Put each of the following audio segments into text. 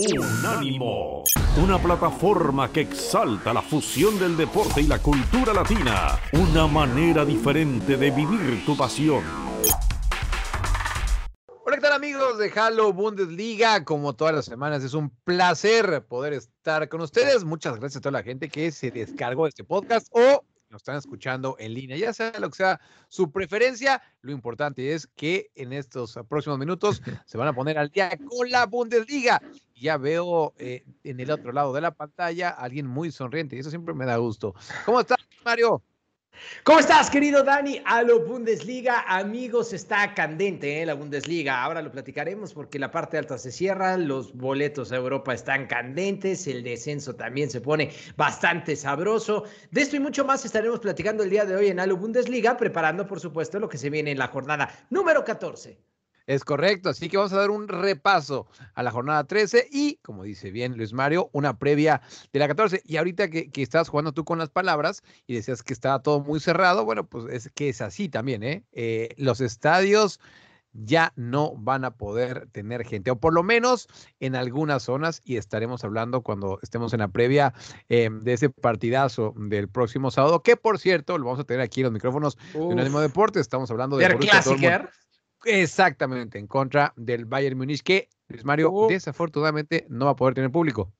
Unánimo, una plataforma que exalta la fusión del deporte y la cultura latina, una manera diferente de vivir tu pasión. Hola, ¿qué tal amigos de Halo Bundesliga? Como todas las semanas, es un placer poder estar con ustedes. Muchas gracias a toda la gente que se descargó este podcast o nos están escuchando en línea, ya sea lo que sea su preferencia, lo importante es que en estos próximos minutos se van a poner al día con la Bundesliga. Ya veo eh, en el otro lado de la pantalla a alguien muy sonriente y eso siempre me da gusto. ¿Cómo estás, Mario? ¿Cómo estás, querido Dani? A lo Bundesliga, amigos, está candente ¿eh? la Bundesliga. Ahora lo platicaremos porque la parte alta se cierra, los boletos a Europa están candentes, el descenso también se pone bastante sabroso. De esto y mucho más estaremos platicando el día de hoy en Halo Bundesliga, preparando, por supuesto, lo que se viene en la jornada número 14. Es correcto, así que vamos a dar un repaso a la jornada 13 y, como dice bien Luis Mario, una previa de la 14. Y ahorita que, que estabas jugando tú con las palabras y decías que estaba todo muy cerrado, bueno, pues es que es así también, ¿eh? eh los estadios ya no van a poder tener gente, o por lo menos en algunas zonas, y estaremos hablando cuando estemos en la previa eh, de ese partidazo del próximo sábado, que por cierto, lo vamos a tener aquí en los micrófonos Uf. de Unánimo Deporte, estamos hablando de... Exactamente, en contra del Bayern Múnich, que Luis Mario oh. desafortunadamente no va a poder tener público.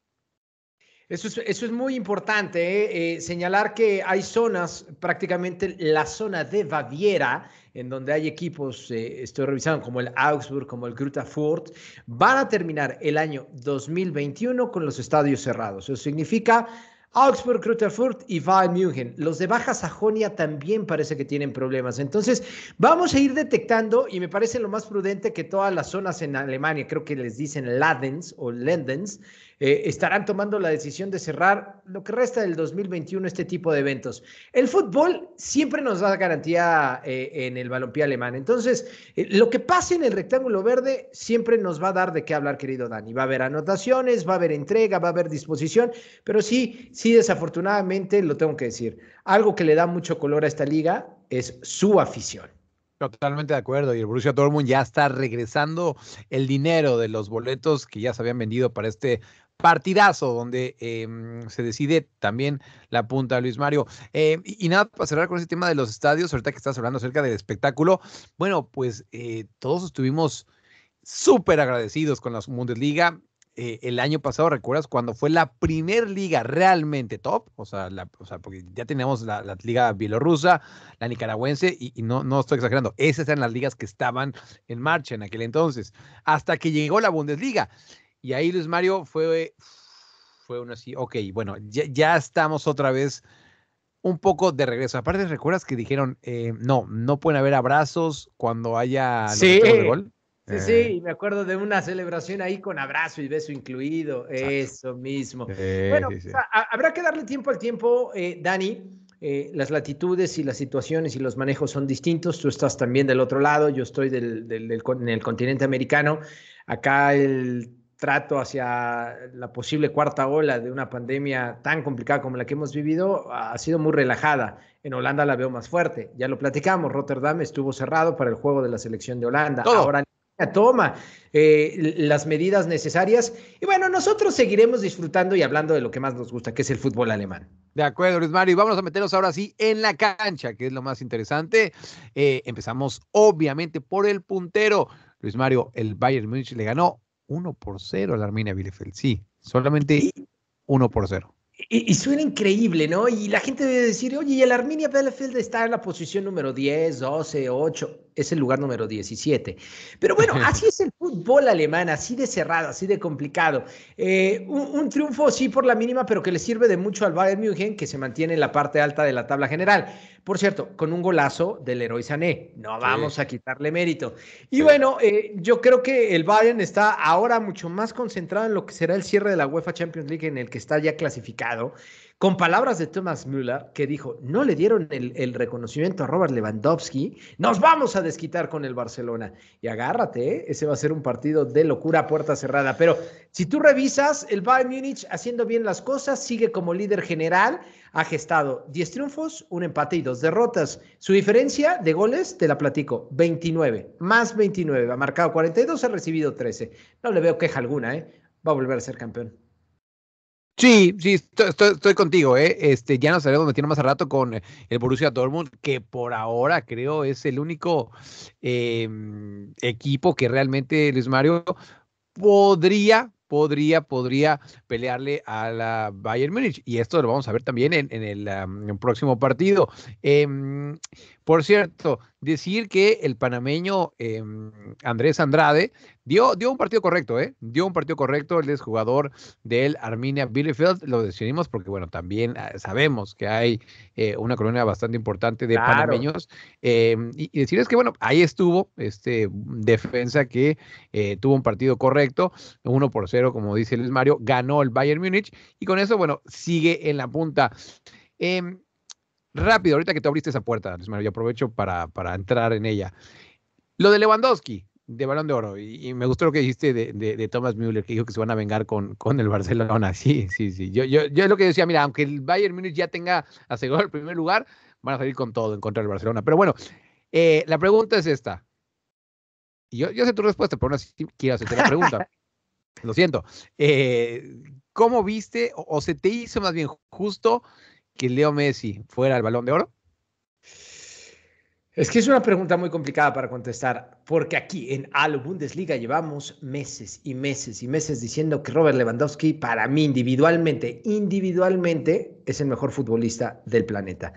Eso es, eso es muy importante, ¿eh? Eh, señalar que hay zonas, prácticamente la zona de Baviera, en donde hay equipos, eh, estoy revisando, como el Augsburg, como el Gruta Furt, van a terminar el año 2021 con los estadios cerrados. Eso significa Augsburg, Rutherford y Bayern München. Los de Baja Sajonia también parece que tienen problemas. Entonces, vamos a ir detectando y me parece lo más prudente que todas las zonas en Alemania, creo que les dicen Ladens o Lendens, eh, estarán tomando la decisión de cerrar lo que resta del 2021 este tipo de eventos. El fútbol siempre nos da garantía eh, en el balompié alemán. Entonces, eh, lo que pase en el rectángulo verde siempre nos va a dar de qué hablar, querido Dani. Va a haber anotaciones, va a haber entrega, va a haber disposición, pero sí, sí, desafortunadamente, lo tengo que decir, algo que le da mucho color a esta liga es su afición. Totalmente de acuerdo. Y el Borussia Dortmund ya está regresando el dinero de los boletos que ya se habían vendido para este partidazo donde eh, se decide también la punta Luis Mario. Eh, y, nada, para cerrar con ese tema de los estadios, ahorita que estás hablando acerca del espectáculo, bueno, pues eh, todos estuvimos súper agradecidos con la Bundesliga. Eh, el año pasado, ¿recuerdas? Cuando fue la primer liga realmente top, o sea, la, o sea porque ya teníamos la, la, liga bielorrusa, la nicaragüense, y, y, no, no estoy exagerando, esas eran las ligas que estaban en marcha en aquel entonces, hasta que llegó la Bundesliga. Y ahí Luis Mario fue, fue uno así, ok, bueno, ya, ya estamos otra vez un poco de regreso. Aparte, ¿recuerdas que dijeron, eh, no, no pueden haber abrazos cuando haya sí. de gol? Sí, eh. sí, me acuerdo de una celebración ahí con abrazo y beso incluido, Exacto. eso mismo. Eh, bueno, sí, sí. A, habrá que darle tiempo al tiempo, eh, Dani. Eh, las latitudes y las situaciones y los manejos son distintos. Tú estás también del otro lado, yo estoy del, del, del, en el continente americano. Acá el trato hacia la posible cuarta ola de una pandemia tan complicada como la que hemos vivido ha sido muy relajada. En Holanda la veo más fuerte. Ya lo platicamos, Rotterdam estuvo cerrado para el juego de la selección de Holanda. Todo. Ahora toma eh, las medidas necesarias. Y bueno, nosotros seguiremos disfrutando y hablando de lo que más nos gusta, que es el fútbol alemán. De acuerdo, Luis Mario. Y vamos a meternos ahora sí en la cancha, que es lo más interesante. Eh, empezamos obviamente por el puntero. Luis Mario, el Bayern Múnich le ganó 1 por 0 a la Arminia Bielefeld. Sí, solamente 1 por 0. Y, y, suena increíble, ¿no? Y la gente debe decir, oye, y el Arminia Bielefeld está en la posición número 10, 12, 8 es el lugar número 17. Pero bueno, así es el fútbol alemán, así de cerrado, así de complicado. Eh, un, un, triunfo sí por la mínima, pero que le sirve de mucho al Bayern München, que se mantiene en la parte alta de la tabla general. Por cierto, con un golazo del héroe Sané. No vamos sí. a quitarle mérito. Y sí. bueno, eh, yo creo que el Bayern está ahora mucho más concentrado en lo que será el cierre de la UEFA Champions League, en el que está ya clasificado con palabras de Thomas Müller, que dijo, no le dieron el, reconocimiento a Robert Lewandowski, nos vamos a desquitar con el Barcelona. Y agárrate, ¿eh? ese va a ser un partido de locura puerta cerrada. Pero si tú revisas, el Bayern Múnich haciendo bien las cosas, sigue como líder general, ha gestado 10 triunfos, un empate y dos derrotas. Su diferencia de goles, te la platico, 29, más 29, ha marcado 42, ha recibido 13. No le veo queja alguna, ¿eh? va a volver a ser campeón. Sí, sí, estoy, contigo, ¿eh? Este, ya nos estaremos metiendo más a rato con el Borussia Dortmund, que por ahora creo es el único em, equipo que realmente, Luis Mario, podría, podría, podría pelearle a la Bayern Múnich. Y esto lo vamos a ver también en, el, próximo partido. Em, por cierto, decir que el panameño em, Andrés Andrade dio, dio un partido correcto, ¿eh? Dio un partido correcto, él es jugador del Arminia Bielefeld, lo decidimos porque, bueno, también ah, sabemos que hay eh, una colonia bastante importante de panameños. Em, y, decirles que, bueno, ahí estuvo este defensa que eh, tuvo un partido correcto, uno por cero, como dice Luis Mario, ganó el Bayern Múnich y con eso, bueno, sigue en la punta. Eh, Rápido, ahorita que te abriste esa puerta, Luis Mario, yo aprovecho para, para entrar en ella. Lo de Lewandowski, de Balón de Oro, y, me gustó lo que dijiste de, de, Thomas Müller, que dijo que se van a vengar con, con el Barcelona. Sí, sí, sí. Yo, yo, yo es lo que decía, mira, aunque el Bayern Múnich ya tenga asegurado el primer lugar, van a salir con todo en contra del Barcelona. Pero bueno, eh, la pregunta es esta. yo, yo sé tu respuesta, pero no quiero hacerte la pregunta. lo siento. Eh, ¿Cómo viste o, o se te hizo más bien justo que Leo Messi fuera el balón de oro? Es que es una pregunta muy complicada para contestar, porque aquí en Alo Bundesliga llevamos meses y meses y meses diciendo que Robert Lewandowski, para mí individualmente, individualmente, es el mejor futbolista del planeta.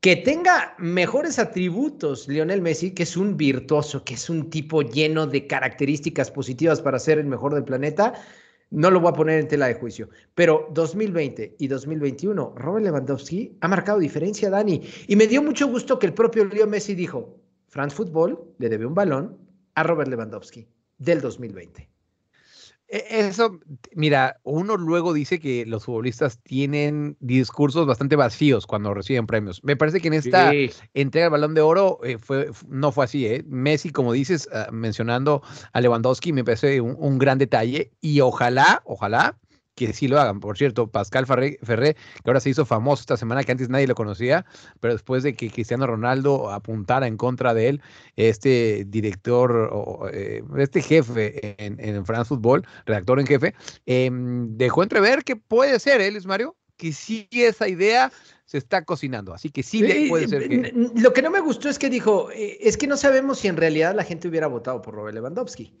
Que tenga mejores atributos Lionel Messi, que es un virtuoso, que es un tipo lleno de características positivas para ser el mejor del planeta, no lo voy a poner en tela de juicio, pero 2020 y 2021, Robert Lewandowski ha marcado diferencia, Dani. Y me dio mucho gusto que el propio Leo Messi dijo, France Football le debe un balón a Robert Lewandowski del 2020. E, eso, mira, uno luego dice que los futbolistas tienen discursos bastante vacíos cuando reciben premios. Me parece que en esta entrega del balón de oro eh, fue, no fue así. ¿eh? Messi, como dices, ah, mencionando a Lewandowski, me parece un, gran detalle y ojalá, ojalá que sí lo hagan. Por cierto, Pascal Ferré, que ahora se hizo famoso esta semana, que antes nadie lo conocía, pero después de que Cristiano Ronaldo apuntara en contra de él, este director, eh, este jefe en, en, France Football, redactor en jefe, em, dejó entrever que puede ser, ¿eh, Luis Mario? Que sí esa idea se está cocinando. Así que sí, puede ser que... Lo que no me gustó es que dijo, eh, es que no sabemos si en realidad la gente hubiera votado por Robert Lewandowski.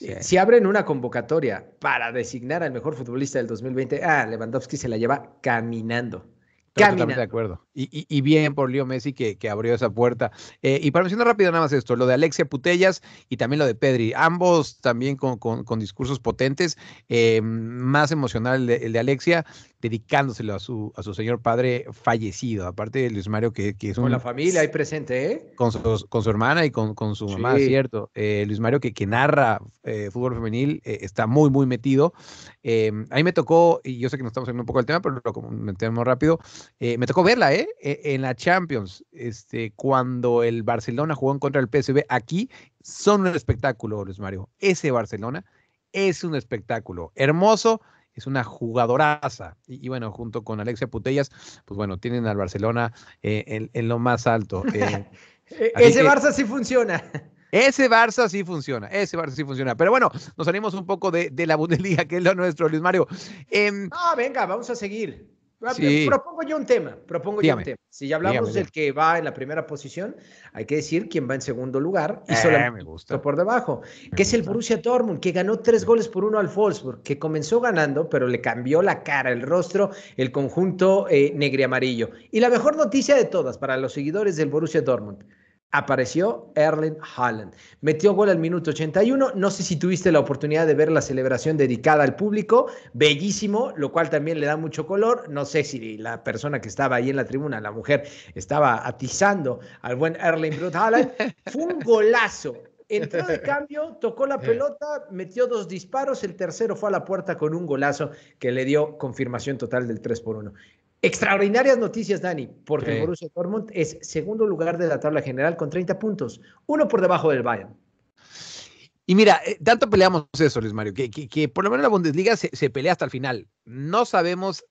Si abren una convocatoria para designar al mejor futbolista del 2020, ah, Lewandowski se la lleva caminando. Totalmente de acuerdo. Y, bien por Leo Messi que, que abrió esa puerta. Eh, y para mencionar rápido nada más esto, lo de Alexia Putellas y también lo de Pedri, ambos también con, con, discursos potentes, eh, más emocional el de, Alexia, dedicándoselo a su, a su señor padre fallecido, aparte de Luis Mario que, que es un... Con la familia ahí presente, ¿eh? Con su, con su hermana y con, con su mamá, cierto. Eh, Luis Mario que, que narra fútbol femenil está muy, muy metido. a mí me tocó, y yo sé que nos estamos hablando un poco del tema, pero lo comentemos rápido, me tocó verla, ¿eh? E, en la Champions, este, cuando el Barcelona jugó en contra del PSV, aquí son un espectáculo, Luis Mario. Ese Barcelona es un espectáculo hermoso, es una jugadoraza. Y, bueno, junto con Alexia Putellas, pues bueno, tienen al Barcelona eh, en, lo más alto. Eh. Ese Barça sí funciona. Ese Barça sí funciona, ese Barça sí funciona. Pero bueno, nos salimos un poco de, la Bundesliga, que es lo nuestro, Luis Mario. ah, venga, vamos a seguir. Propongo yo un tema, propongo yo un tema. Si ya hablamos del que va en la primera posición, hay que decir quién va en segundo lugar y eh, me gusta. por debajo, que es el Borussia Dortmund, que ganó tres goles por uno al Wolfsburg, que comenzó ganando, pero le cambió la cara, el rostro, el conjunto eh, negro y amarillo. Y la mejor noticia de todas para los seguidores del Borussia Dortmund, apareció Erling Haaland. Metió gol al minuto 81. No sé si tuviste la oportunidad de ver la celebración dedicada al público. Bellísimo, lo cual también le da mucho color. No sé si la persona que estaba ahí en la tribuna, la mujer, estaba atizando al buen Erling Brut Haaland. Fue un golazo. Entró de cambio, tocó la pelota, metió dos disparos, el tercero fue a la puerta con un golazo que le dio confirmación total del 3 por 1. Extraordinarias noticias, Dani, porque el Borussia Dortmund es segundo lugar de la tabla general con 30 puntos, uno por debajo del Bayern. Y mira, eh, tanto peleamos eso, Luis Mario, que, que, por lo menos la Bundesliga se, pelea hasta el final. No sabemos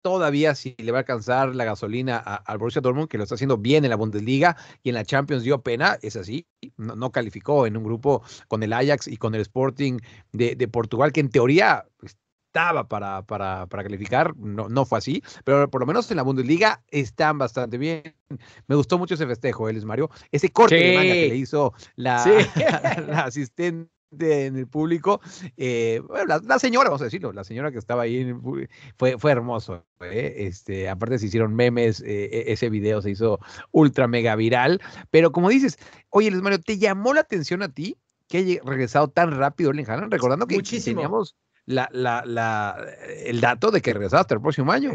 todavía si le va a alcanzar la gasolina al Borussia Dortmund, que lo está haciendo bien en la Bundesliga y en la Champions dio pena, es así, no, calificó en un grupo con el Ajax y con el Sporting de, Portugal, que en teoría estaba para, para, para, calificar, no, no fue así, pero por lo menos en la Bundesliga están bastante bien. Me gustó mucho ese festejo, Elis Mario, ese corte de manga que le hizo la, la asistente en el público. Eh, la, señora, vamos a decirlo, la señora que estaba ahí fue, fue hermoso. ¿eh? Este, aparte se hicieron memes, eh, e, ese video se hizo ultra mega viral. Pero como dices, oye, Luis Mario, ¿te llamó la atención a ti que haya regresado tan rápido el Haaland? Recordando que teníamos la, la, la, el dato de que regresaba hasta el próximo año.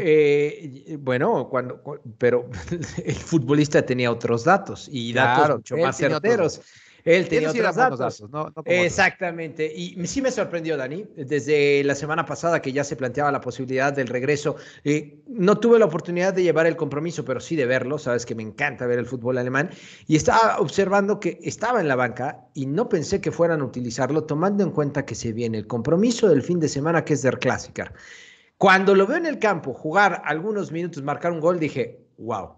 bueno, cuando, pero el futbolista tenía otros datos y datos mucho más certeros. Él tenía otros datos. Exactamente. Y sí me sorprendió, Dani, desde la semana pasada que ya se planteaba la posibilidad del regreso. Eh, no tuve la oportunidad de llevar el compromiso, pero sí de verlo. Sabes que me encanta ver el fútbol alemán. Y estaba observando que estaba en la banca y no pensé que fueran a utilizarlo, tomando en cuenta que se viene el compromiso del fin de semana, que es Der Klassiker. Cuando lo veo en el campo jugar algunos minutos, marcar un gol, dije, wow.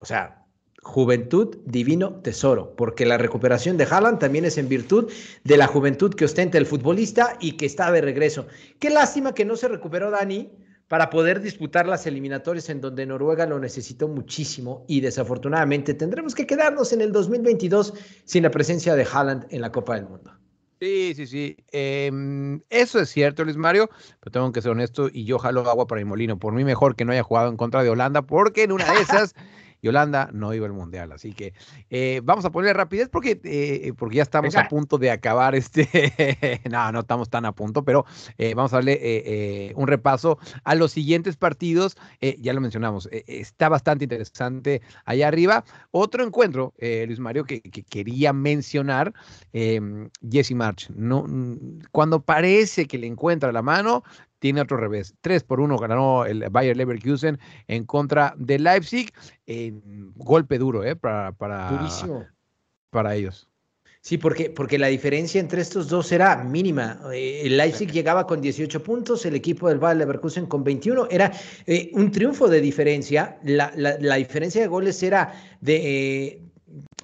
O sea, Juventud, divino tesoro, porque la recuperación de Haaland también es en virtud de la juventud que ostenta el futbolista y que está de regreso. Qué lástima que no se recuperó Dani para poder disputar las eliminatorias en donde Noruega lo necesitó muchísimo y desafortunadamente tendremos que quedarnos en el 2022 sin la presencia de Haaland en la Copa del Mundo. Sí, sí, sí. Em, eso es cierto, Luis Mario, pero tengo que ser honesto y yo jalo agua para mi molino. Por mí mejor que no haya jugado en contra de Holanda, porque en una de esas y Holanda no iba al Mundial. Así que eh, vamos a poner rapidez porque, eh, porque ya estamos a punto de acabar este. no, no estamos tan a punto, pero eh, vamos a darle un repaso a los siguientes partidos. ya lo mencionamos, está bastante interesante allá arriba. Otro encuentro, Luis Mario, que, que quería mencionar, Jesse March. No, cuando parece que le encuentra la mano, tiene otro revés. 3 por 1 ganó el Bayer Leverkusen en contra de Leipzig. golpe duro, ¿eh? Para, para, Durísimo. para ellos. Sí, porque, porque la diferencia entre estos dos era mínima. Eh, el Leipzig llegaba con 18 puntos, el equipo del Bayer Leverkusen con 21. Era eh, un triunfo de diferencia. La, la, diferencia de goles era de, eh,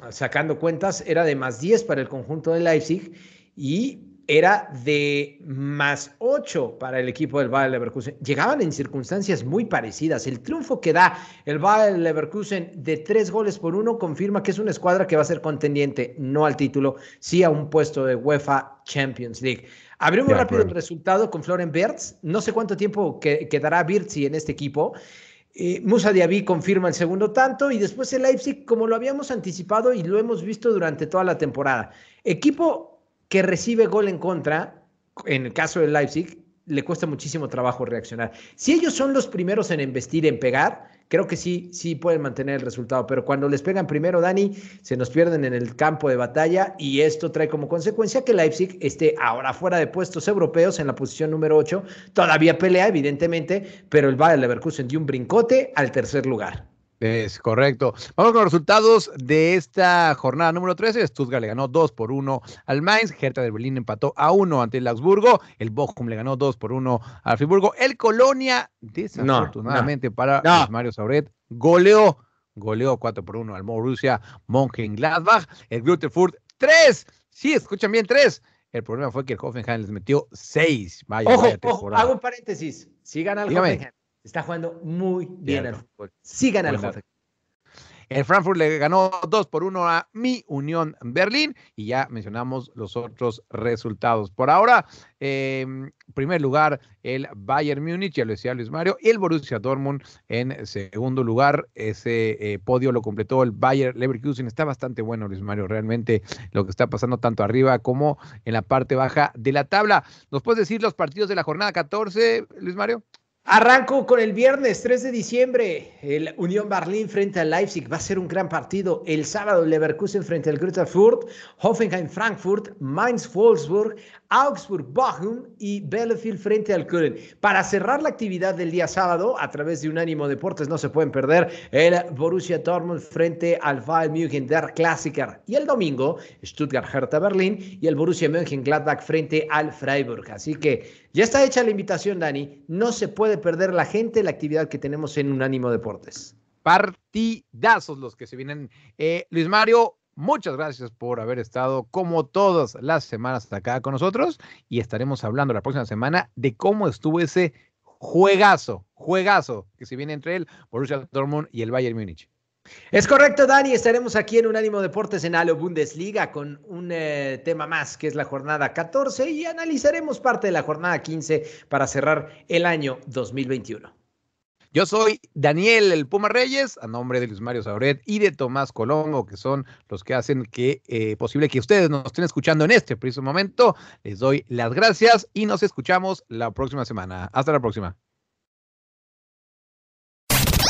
sacando cuentas, era de más 10 para el conjunto de Leipzig y era de más 8 para el equipo del Bayer Leverkusen. Llegaban en circunstancias muy parecidas. El triunfo que da el Bayer Leverkusen de tres goles por uno confirma que es una escuadra que va a ser contendiente, no al título, sí a un puesto de UEFA Champions League. Abrió muy rápido el resultado con Florian Bertz. No sé cuánto tiempo quedará Birzi en este equipo. Eh, Musa Diaby confirma el segundo tanto y después el Leipzig, como lo habíamos anticipado y lo hemos visto durante toda la temporada. Equipo que recibe gol en contra, en el caso del Leipzig, le cuesta muchísimo trabajo reaccionar. Si ellos son los primeros en investir, en pegar, creo que sí, sí pueden mantener el resultado, pero cuando les pegan primero, Dani, se nos pierden en el campo de batalla y esto trae como consecuencia que Leipzig esté ahora fuera de puestos europeos en la posición número 8, todavía pelea, evidentemente, pero el Bayer Leverkusen dio un brincote al tercer lugar. Es correcto. Vamos con los resultados de esta jornada número 13. Stuttgart le ganó 2 por 1 al Mainz. Hertha de Berlín empató a 1 ante el Augsburgo. El Bochum le ganó 2 por 1 al Friburgo. El Colonia, desafortunadamente para Mario Sauret, goleó, goleó 4 por 1 al Borussia Mönchengladbach. El Grutterfurt 3. Sí, escuchan bien, 3. El problema fue que el Hoffenheim les metió 6. Vaya, ojo, ojo, hago un paréntesis. Si gana el Hoffenheim Está jugando muy bien, el fútbol. Sigan al Frankfurt. El Frankfurt le ganó 2 por 1 a mi Unión Berlín y ya mencionamos los otros resultados. Por ahora, en primer lugar, el Bayern Múnich, ya lo decía Luis Mario, y el Borussia Dortmund en segundo lugar. Ese eh, podio lo completó el Bayern Leverkusen. Está bastante bueno, Luis Mario, realmente lo que está pasando tanto arriba como en la parte baja de la tabla. ¿Nos puedes decir los partidos de la jornada 14, Luis Mario? Arranco con el viernes 3 de diciembre. El Unión Berlín frente al Leipzig va a ser un gran partido. El sábado Leverkusen frente al Greuther Fürth, Hoffenheim Frankfurt, Mainz Wolfsburg, Augsburg Bochum y Bielefeld frente al Köln. Para cerrar la actividad del día sábado, a través de Unánimo Deportes no se pueden perder el Borussia Dortmund frente al Bayern München der Klassiker. Y el domingo, Stuttgart Hertha Berlín y el Borussia Mönchengladbach frente al Freiburg. Así que Ya está hecha la invitación, Dani. No se puede perder la gente la actividad que tenemos en Unánimo Deportes. Partidazos los que se vienen. Eh, Luis Mario, muchas gracias por haber estado como todas las semanas acá con nosotros y estaremos hablando la próxima semana de cómo estuvo ese juegazo, juegazo que se viene entre el Borussia Dortmund y el Bayern Múnich. Es correcto, Dani. Estaremos aquí en Unánimo Deportes en Halo Bundesliga con un eh, tema más que es la jornada 14 y analizaremos parte de la jornada 15 para cerrar el año 2021. Yo soy Daniel El Puma Reyes, a nombre de Luis Mario Sauret y de Tomás Colongo, que son los que hacen que eh, posible que ustedes nos estén escuchando en este preciso momento. Les doy las gracias y nos escuchamos la próxima semana. Hasta la próxima.